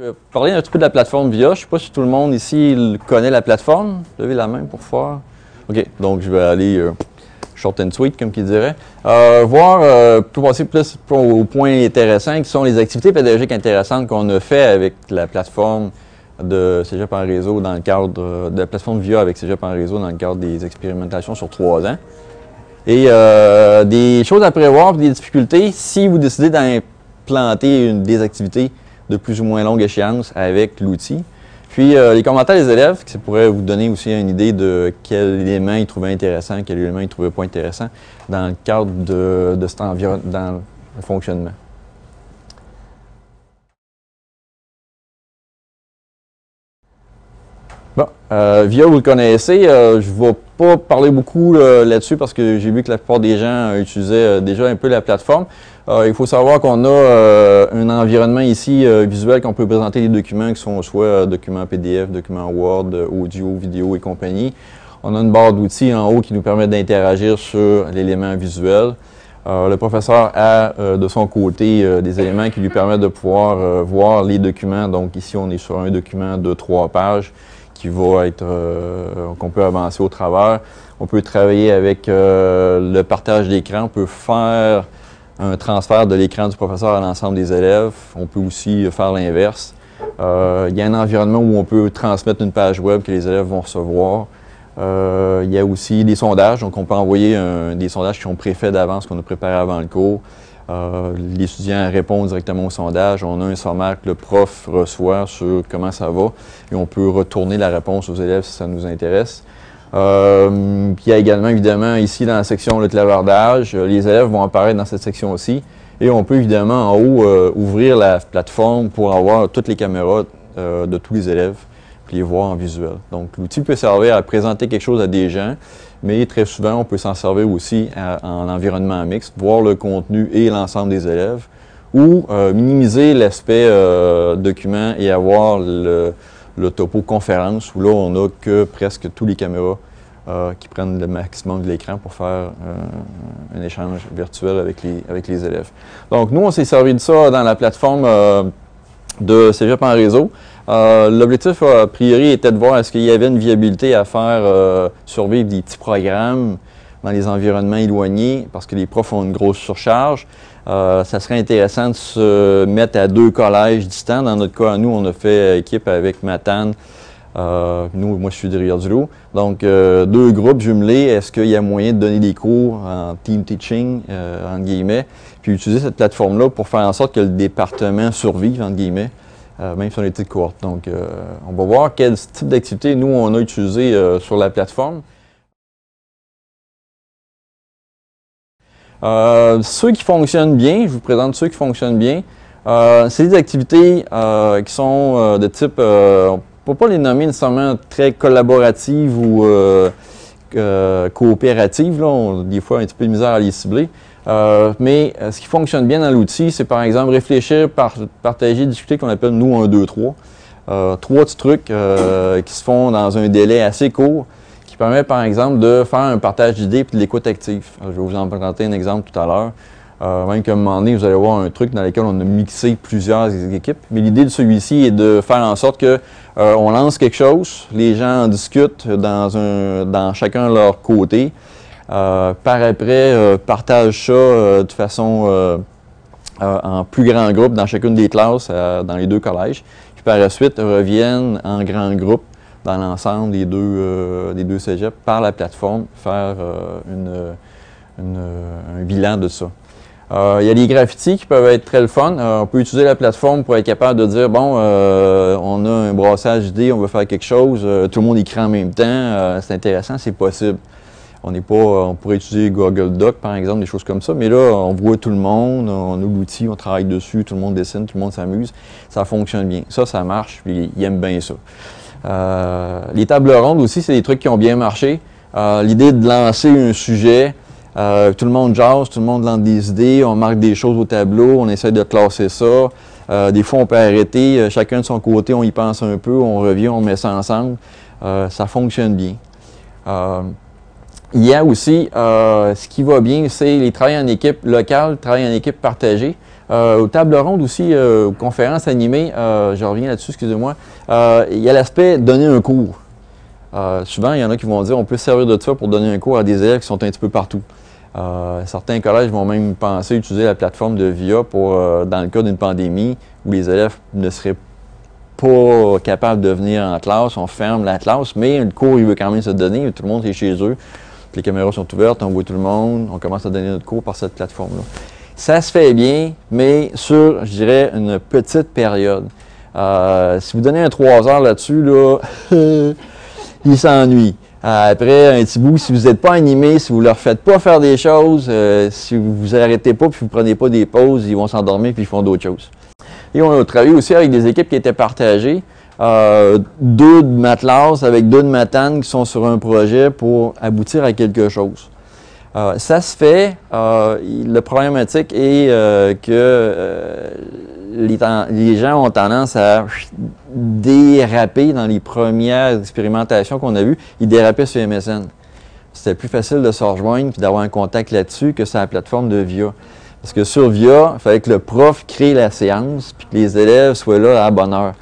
Je vais parler un petit peu de la plateforme VIA. Je ne sais pas si tout le monde ici connaît la plateforme. Levez la main pour voir. OK, donc je vais aller euh, short and sweet, comme qu'il dirait. Euh, voir, euh, pour passer plus au point intéressant, qui sont les activités pédagogiques intéressantes qu'on a fait avec la plateforme de Cégep en réseau dans le cadre de la plateforme VIA avec Cégep en réseau dans le cadre des expérimentations sur trois ans. Et des choses à prévoir, des difficultés, si vous décidez d'implanter des activités de plus ou moins longue échéance avec l'outil. Puis euh, les commentaires des élèves, ça pourrait vous donner aussi une idée de quel élément ils trouvaient intéressant, quel élément ils trouvaient pas intéressant dans le cadre de, cet environnement, dans le fonctionnement. Bon, euh, VIA, vous le connaissez. Euh, je ne vais pas parler beaucoup là-dessus parce que j'ai vu que la plupart des gens utilisaient déjà un peu la plateforme. Euh, il faut savoir qu'on a euh, un environnement ici euh, visuel qu'on peut présenter les documents qui sont soit documents PDF, documents Word, audio, vidéo et compagnie. On a une barre d'outils en haut qui nous permet d'interagir sur l'élément visuel. le professeur a de son côté des éléments qui lui permettent de pouvoir voir les documents. Donc ici, on est sur un document de trois pages qui va être qu'on peut avancer au travers. On peut travailler avec le partage d'écran. On peut faire un transfert de l'écran du professeur à l'ensemble des élèves. On peut aussi faire l'inverse. Euh, il y a un environnement où on peut transmettre une page web que les élèves vont recevoir. Euh, il y a aussi des sondages, donc on peut envoyer des sondages qui sont préfaits d'avance, qu'on a préparés avant le cours. Euh, l'étudiant répond directement au sondage. On a un sommaire que le prof reçoit sur comment ça va et on peut retourner la réponse aux élèves si ça nous intéresse. Euh, il y a également, évidemment, ici dans la section le clavardage, euh, les élèves vont apparaître dans cette section aussi. Et on peut évidemment en haut euh, ouvrir la plateforme pour avoir toutes les caméras de tous les élèves, puis les voir en visuel. Donc l'outil peut servir à présenter quelque chose à des gens, mais très souvent on peut s'en servir aussi en environnement mixte, voir le contenu et l'ensemble des élèves, ou minimiser l'aspect document et avoir le, topo conférence, où là, on n'a que presque tous les caméras euh, qui prennent le maximum de l'écran pour faire euh, un échange virtuel avec les, élèves. Donc, nous, on s'est servi de ça dans la plateforme euh, de Cégep en réseau. L'objectif, a priori, était de voir est-ce qu'il y avait une viabilité à faire survivre des petits programmes dans les environnements éloignés, parce que les profs ont une grosse surcharge. Euh, ça serait intéressant de se mettre à deux collèges distants. Dans notre cas, nous, on a fait équipe avec Matane. Euh, nous, moi, je suis de Rivière-du-Loup. Donc, euh, deux groupes jumelés. Est-ce qu'il y a moyen de donner des cours en team teaching, entre guillemets, puis utiliser cette plateforme-là pour faire en sorte que le département survive, entre guillemets, même si on petite courte. Donc, on va voir quel type d'activité, nous, on a utilisé sur la plateforme. Euh, ceux qui fonctionnent bien, je vous présente ceux qui fonctionnent bien. Euh, c'est des activités euh, qui sont de type, on ne peut pas les nommer nécessairement très collaboratives ou coopératives. Là, des fois, un petit peu de misère à les cibler. Mais ce qui fonctionne bien dans l'outil, c'est par exemple réfléchir, partager, discuter, qu'on appelle nous un, deux, trois. trois petits trucs qui se font dans un délai assez court qui permet par exemple de faire un partage d'idées et de l'écoute active. je vais vous en présenter un exemple tout à l'heure. Euh, même qu'à un moment donné, vous allez voir un truc dans lequel on a mixé plusieurs équipes. Mais l'idée de celui-ci est de faire en sorte que euh, on lance quelque chose, les gens en discutent dans, un, dans chacun leur côté. Euh, par après, partagent ça de façon en plus grand groupe dans chacune des classes, dans les deux collèges. Puis par la suite, reviennent en grand groupe dans l'ensemble des deux, euh, des deux cégeps par la plateforme, faire euh, un bilan de ça. Euh, il y a des graffitis qui peuvent être très le fun. on peut utiliser la plateforme pour être capable de dire, bon, on a un brassage d'idées, on veut faire quelque chose, tout le monde écrit en même temps, c'est intéressant, c'est possible. On n'est pas, on pourrait utiliser Google Doc, par exemple, des choses comme ça, mais là, on voit tout le monde, on a l'outil, on travaille dessus, tout le monde dessine, tout le monde s'amuse. Ça fonctionne bien. Ça, ça marche, puis ils aiment bien ça. Euh, les tables rondes aussi, c'est des trucs qui ont bien marché. Euh, l'idée de lancer un sujet, euh, tout le monde jase, tout le monde lance des idées, on marque des choses au tableau, on essaie de classer ça. des fois, on peut arrêter, chacun de son côté, on y pense un peu, on revient, on met ça ensemble. ça fonctionne bien. Il y a aussi, ce qui va bien, c'est les travails en équipe locale, travail en équipe partagée. Euh, aux tables rondes aussi, euh, aux conférences animées, euh, je reviens là-dessus, excusez-moi, euh, il y a l'aspect donner un cours. Euh, souvent, il y en a qui vont dire on peut se servir de ça pour donner un cours à des élèves qui sont un petit peu partout. Euh, certains collèges vont même penser utiliser la plateforme de VIA pour, euh, dans le cas d'une pandémie où les élèves ne seraient pas capables de venir en classe, on ferme la classe, mais le cours il veut quand même se donner, tout le monde est chez eux, les caméras sont ouvertes, on voit tout le monde, on commence à donner notre cours par cette plateforme-là. Ça se fait bien, mais sur, je dirais, une petite période. Euh, si vous donnez un 3 heures là-dessus, là, ils s'ennuient. Euh, après un petit bout, si vous n'êtes pas animé, si vous ne leur faites pas faire des choses, euh, si vous vous arrêtez pas puis vous prenez pas des pauses, ils vont s'endormir puis ils font d'autres choses. Et on a travaillé aussi avec des équipes qui étaient partagées. Euh, deux de matelas avec deux de matane qui sont sur un projet pour aboutir à quelque chose. Euh, ça se fait. Euh, le problématique est euh, que les gens ont tendance à déraper dans les premières expérimentations qu'on a vues. Ils dérapaient sur MSN. C'était plus facile de se rejoindre et d'avoir un contact là-dessus que sur la plateforme de VIA. Parce que sur VIA, il fallait que le prof crée la séance puis que les élèves soient là à bonne heure.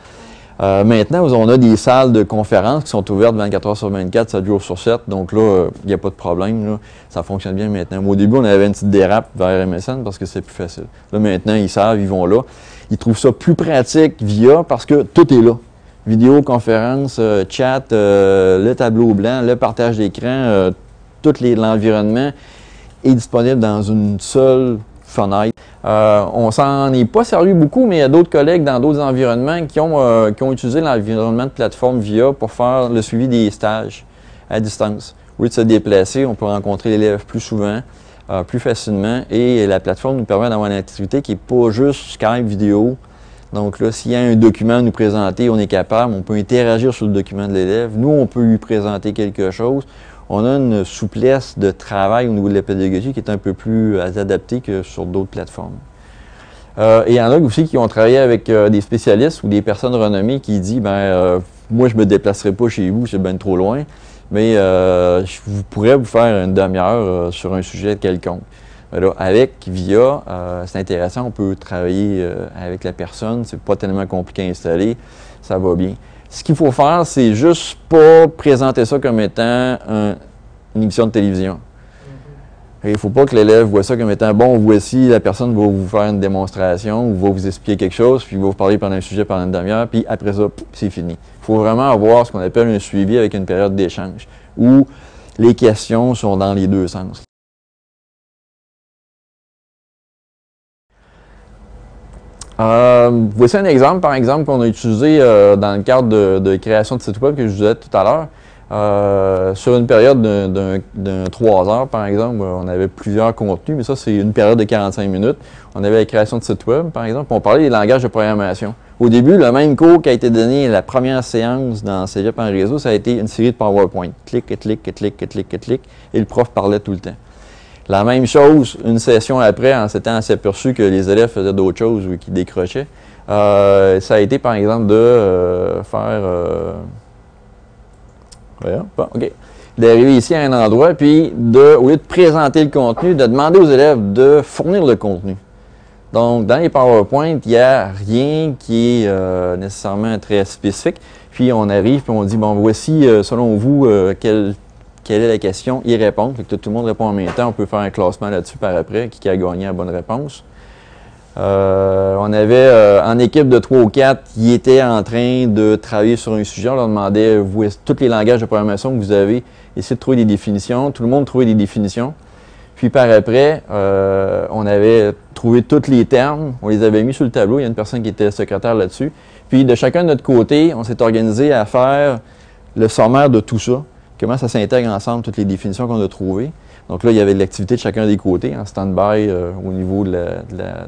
Euh, maintenant, on a des salles de conférences qui sont ouvertes 24 heures sur 24, 7 jours sur 7. Donc là, il n'y a pas de problème. Ça fonctionne bien maintenant. Au début, on avait une petite dérape vers MSN parce que c'est plus facile. Là, maintenant, ils savent, ils vont là. Ils trouvent ça plus pratique via parce que tout est là. Vidéo, conférence, euh, chat, euh, le tableau blanc, le partage d'écran, euh, tout l'environnement est disponible dans une seule fenêtre. Euh, on s'en est pas servi beaucoup, mais il y a d'autres collègues dans d'autres environnements qui ont, euh, utilisé l'environnement de plateforme VIA pour faire le suivi des stages à distance. Au lieu de se déplacer, on peut rencontrer l'élève plus souvent, euh, plus facilement, et la plateforme nous permet d'avoir une activité qui n'est pas juste Skype vidéo. Donc là, s'il y a un document à nous présenter, on est capable, on peut interagir sur le document de l'élève. Nous, on peut lui présenter quelque chose. On a une souplesse de travail au niveau de la pédagogie qui est un peu plus euh, adaptée que sur d'autres plateformes. Euh, et il y en a aussi qui ont travaillé avec euh, des spécialistes ou des personnes renommées qui disent ben moi je me déplacerai pas chez vous, c'est bien trop loin, mais je vous pourrais vous faire une demi-heure sur un sujet quelconque. Là, avec VIA, euh, c'est intéressant, on peut travailler euh, avec la personne, c'est pas tellement compliqué à installer, ça va bien. Ce qu'il faut faire, c'est juste pas présenter ça comme étant un- une émission de télévision. Et Il ne faut pas que l'élève voit ça comme étant bon, voici, la personne va vous faire une démonstration ou va vous expliquer quelque chose, puis va vous parler pendant un sujet pendant une demi-heure, puis après ça, c'est fini. Il faut vraiment avoir ce qu'on appelle un suivi avec une période d'échange où les questions sont dans les deux sens. Euh, voici un exemple, par exemple, qu'on a utilisé euh, dans le cadre de, création de site web que je vous disais tout à l'heure. Euh, sur une période d'un- d'un d'un 3 heures, par exemple, on avait plusieurs contenus, mais ça, c'est une période de 45 minutes. On avait la création de site web, par exemple, on parlait des langages de programmation. Au début, le même cours qui a été donné la première séance dans Cégep en réseau, ça a été une série de PowerPoint. Clic, et clic, clic, clic, clic, et le prof parlait tout le temps. La même chose, une session après, en s'étant aperçu que les élèves faisaient d'autres choses ou qu'ils décrochaient, euh, ça a été par exemple de euh, faire. euh, bon, OK. D'arriver ici à un endroit, puis de, au lieu de présenter le contenu, de demander aux élèves de fournir le contenu. Donc, dans les PowerPoint, il n'y a rien qui est nécessairement très spécifique. Puis on arrive, puis on dit, bon, voici, selon vous, quelle, quelle est la question, y répondre. Fait que tout le monde répond en même temps. On peut faire un classement là-dessus par après, qui a gagné la bonne réponse. Euh, on avait euh, en équipe de 3 ou 4 qui étaient en train de travailler sur un sujet. On leur demandait, vous, tous les langages de programmation que vous avez, essayez de trouver des définitions? Tout le monde trouvait des définitions. Puis par après, euh, on avait trouvé tous les termes, on les avait mis sur le tableau. Il y a une personne qui était secrétaire là-dessus. Puis de chacun de notre côté, on s'est organisé à faire le sommaire de tout ça. Comment ça s'intègre ensemble, toutes les définitions qu'on a trouvées. Donc là, il y avait l'activité de chacun des côtés, en stand-by euh, au niveau de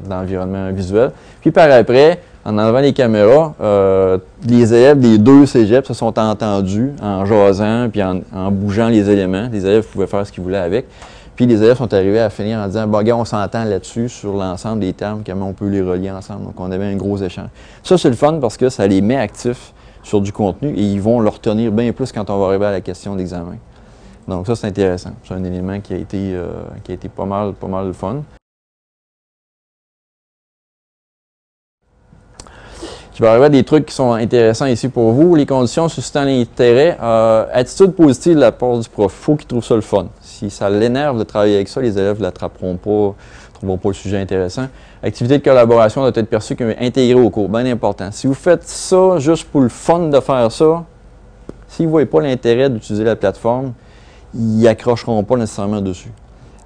l'environnement visuel. Puis par après, en enlevant les caméras, euh, les élèves des deux cégeps se sont entendus en jasant puis en, en bougeant les éléments. Les élèves pouvaient faire ce qu'ils voulaient avec. Puis les élèves sont arrivés à finir en disant, bon, gars, on s'entend là-dessus sur l'ensemble des termes, comment on peut les relier ensemble. Donc on avait un gros échange. Ça, c'est le fun parce que ça les met actifs sur du contenu et ils vont le retenir bien plus quand on va arriver à la question d'examen. Donc ça, c'est intéressant. C'est un élément qui a été, euh, qui a été pas mal, pas mal fun. Qui va arriver à des trucs qui sont intéressants ici pour vous. Les conditions suscitant l'intérêt, euh, attitude positive de la part du prof. Faut qu'il trouve ça le fun. Si ça l'énerve de travailler avec ça, les élèves ne l'attraperont pas, ne trouveront pas le sujet intéressant. Activité de collaboration doit être perçue comme intégrée au cours, bien important. Si vous faites ça juste pour le fun de faire ça, s'ils ne voient pas l'intérêt d'utiliser la plateforme, ils n'accrocheront pas nécessairement dessus.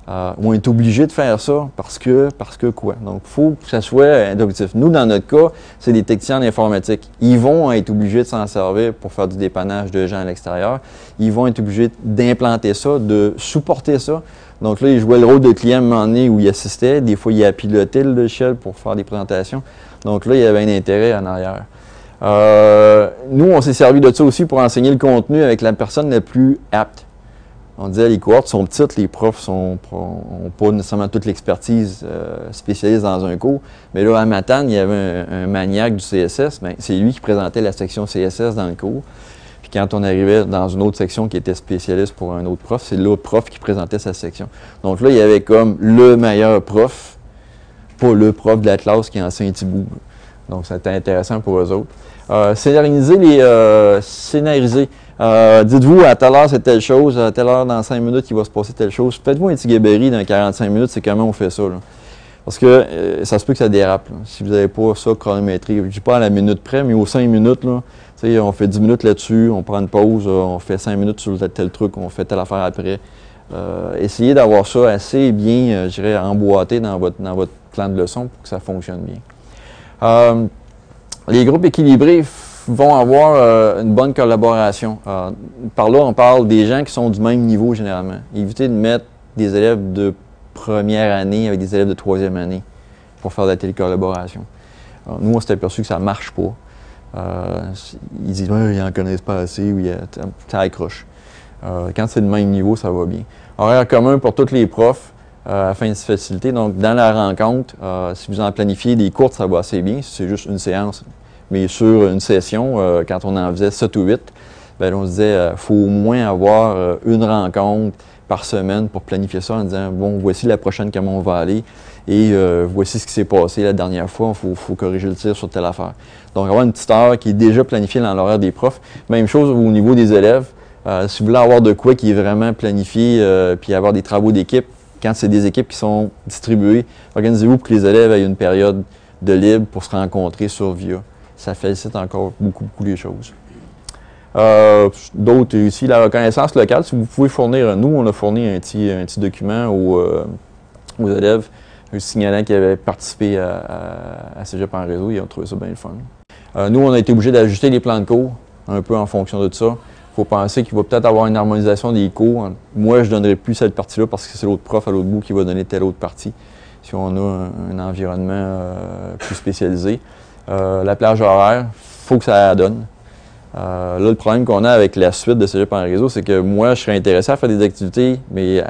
Euh, on est obligé de faire ça parce que, parce que quoi? Donc, il faut que ça soit objectif. Nous, dans notre cas, c'est des techniciens en. Ils vont être obligés de s'en servir pour faire du dépannage de gens à l'extérieur. Ils vont être obligés d'implanter ça, de supporter ça. Donc là, ils jouaient le rôle de client à un moment donné où ils assistaient. Des fois, ils piloté le pour faire des présentations. Donc là, il y avait un intérêt en arrière. Euh, nous, on s'est servi de ça aussi pour enseigner le contenu avec la personne la plus apte on disait les cohortes sont petites, les profs n'ont pas nécessairement toute l'expertise euh, spécialiste dans un cours. Mais là, à Matane, il y avait un, maniaque du CSS, mais c'est lui qui présentait la section CSS dans le cours. Puis quand on arrivait dans une autre section qui était spécialiste pour un autre prof, c'est l'autre prof qui présentait sa section. Donc là, il y avait comme le meilleur prof, pas le prof de la classe qui enseigne Thibault. Donc c'était intéressant pour eux autres. Euh, scénariser les euh, scénariser. Euh, dites-vous, à telle heure, c'est telle chose, à telle heure, dans 5 minutes, il va se passer telle chose. Faites-vous un petit gabarit dans 45 minutes, c'est comment on fait ça. Parce que euh, ça se peut que ça dérape. Si vous n'avez pas ça chronométré, je ne dis pas à la minute près, mais aux 5 minutes, là, on fait 10 minutes là-dessus, on prend une pause, on fait 5 minutes sur tel, truc, on fait telle affaire après. essayez d'avoir ça assez bien, je dirais, emboîté dans votre, dans votre plan de leçon pour que ça fonctionne bien. Les groupes équilibrés, vont avoir euh, une bonne collaboration. Euh, par là, on parle des gens qui sont du même niveau généralement. Évitez de mettre des élèves de première année avec des élèves de troisième année pour faire de la télécollaboration. nous, on s'est aperçu que ça ne marche pas. Euh, ils disent ils n'en connaissent pas assez ou ça accroche. quand c'est le même niveau, ça va bien. Horaire commun pour tous les profs afin de se faciliter. Donc, dans la rencontre, si vous en planifiez des courtes, ça va assez bien. Si c'est juste une séance, mais sur une session, euh, quand on en faisait 7 ou 8, ben, on se disait, il euh, faut au moins avoir euh, une rencontre par semaine pour planifier ça en disant, bon, voici la prochaine comment on va aller et voici ce qui s'est passé la dernière fois, il faut, corriger le tir sur telle affaire. Donc, avoir une petite heure qui est déjà planifiée dans l'horaire des profs. Même chose au niveau des élèves. si vous voulez avoir de quoi qui est vraiment planifié, puis avoir des travaux d'équipe, quand c'est des équipes qui sont distribuées, organisez-vous pour que les élèves aient une période de libre pour se rencontrer sur VIA ça facilite encore beaucoup, beaucoup les choses. Euh, d'autres ici, la reconnaissance locale, si vous pouvez fournir, nous, on a fourni un petit, un petit document aux, euh, aux élèves, signalant qu'ils avaient participé à, à, Cégep en réseau, ils ont trouvé ça bien le fun. Euh, nous, on a été obligé d'ajuster les plans de cours, un peu en fonction de ça. Faut penser qu'il va peut-être avoir une harmonisation des cours. Moi, je ne donnerai plus cette partie-là parce que c'est l'autre prof à l'autre bout qui va donner telle autre partie, si on a un, environnement plus spécialisé. Euh, la plage horaire, faut que ça donne. Euh, là, le problème qu'on a avec la suite de Cégep en réseau, c'est que moi, je serais intéressé à faire des activités, mais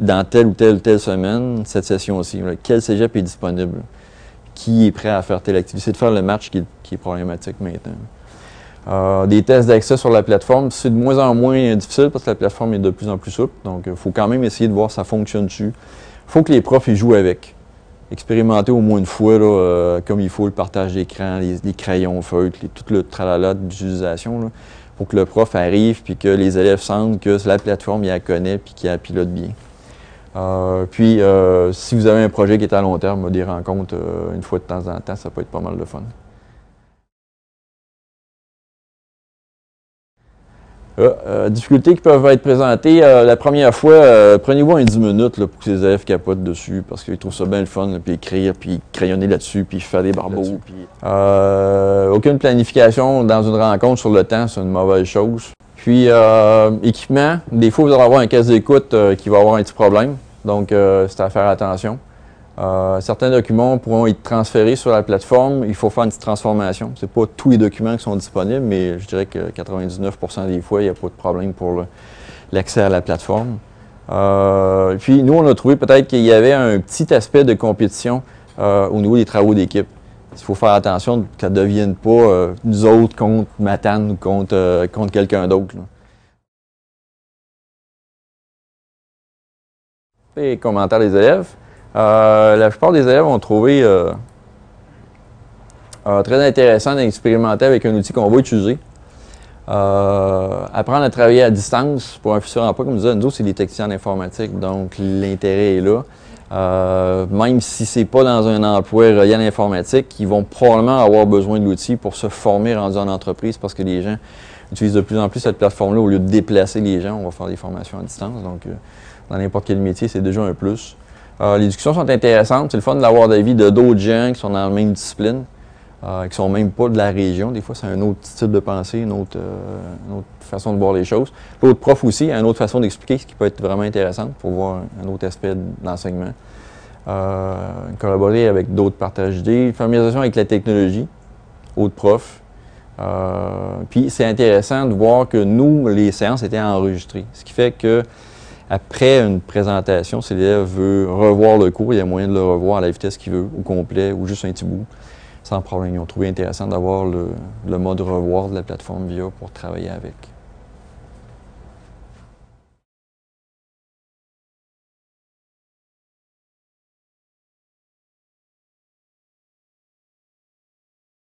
dans telle ou telle ou telle semaine, cette session aussi. quel cégep est disponible? Qui est prêt à faire telle activité? C'est de faire le match qui, est problématique maintenant. Euh, des tests d'accès sur la plateforme, c'est de moins en moins difficile parce que la plateforme est de plus en plus souple. Donc, il faut quand même essayer de voir si ça fonctionne dessus. Il faut que les profs y jouent avec expérimenter au moins une fois, euh, comme il faut, le partage d'écran, les, crayons, feutres, tout le tralala d'utilisation, pour que le prof arrive puis que les élèves sentent que la plateforme, il la connaît puis qu'il la pilote bien. Euh, puis, si vous avez un projet qui est à long terme, des rencontres une fois de temps en temps, ça peut être pas mal de fun. Euh, euh, difficultés qui peuvent être présentées. Euh, la première fois, prenez-vous un 10 minutes là, pour que les élèves capotent dessus parce qu'ils trouvent ça bien le fun, puis écrire, puis crayonner là-dessus, puis faire des barbeaux. aucune planification dans une rencontre sur le temps, c'est une mauvaise chose. Puis, équipement, des fois, vous allez avoir un casse d'écoute qui va avoir un petit problème, donc c'est à faire attention. Euh, certains documents pourront être transférés sur la plateforme. Il faut faire une petite transformation. Ce pas tous les documents qui sont disponibles, mais je dirais que 99% des fois, il n'y a pas de problème pour l'accès à la plateforme. Euh, puis nous, on a trouvé peut-être qu'il y avait un petit aspect de compétition euh, au niveau des travaux d'équipe. Il faut faire attention que ça ne devienne pas nous autres contre Matane ou contre quelqu'un d'autre. Les commentaires des élèves. Euh, la plupart des élèves ont trouvé euh, Euh, très intéressant d'expérimenter avec un outil qu'on va utiliser. Apprendre à travailler à distance pour un futur emploi, comme je disais, nous c'est des techniciens en informatique, donc l'intérêt est là. Même si ce n'est pas dans un emploi relié à l'informatique, ils vont probablement avoir besoin de l'outil pour se former rendu en entreprise parce que les gens utilisent de plus en plus cette plateforme-là au lieu de déplacer les gens. On va faire des formations à distance. Donc, dans n'importe quel métier, c'est déjà un plus. Les discussions sont intéressantes. C'est le fun de l'avoir d'avis de d'autres gens qui sont dans la même discipline. Euh, qui sont même pas de la région. Des fois, c'est un autre style de pensée, une autre, euh, façon de voir les choses. L'autre prof aussi a une autre façon d'expliquer, ce qui peut être vraiment intéressant pour voir un autre aspect de l'enseignement. Euh, collaborer avec d'autres partages d'idées, familiarisation avec la technologie, autres profs. puis c'est intéressant de voir que nous, les séances étaient enregistrées. Ce qui fait que après une présentation, si l'élève veut revoir le cours, il y a moyen de le revoir à la vitesse qu'il veut, au complet, ou juste un petit bout sans problème. Ils ont trouvé intéressant d'avoir le, le mode revoir de la plateforme VIA pour travailler avec.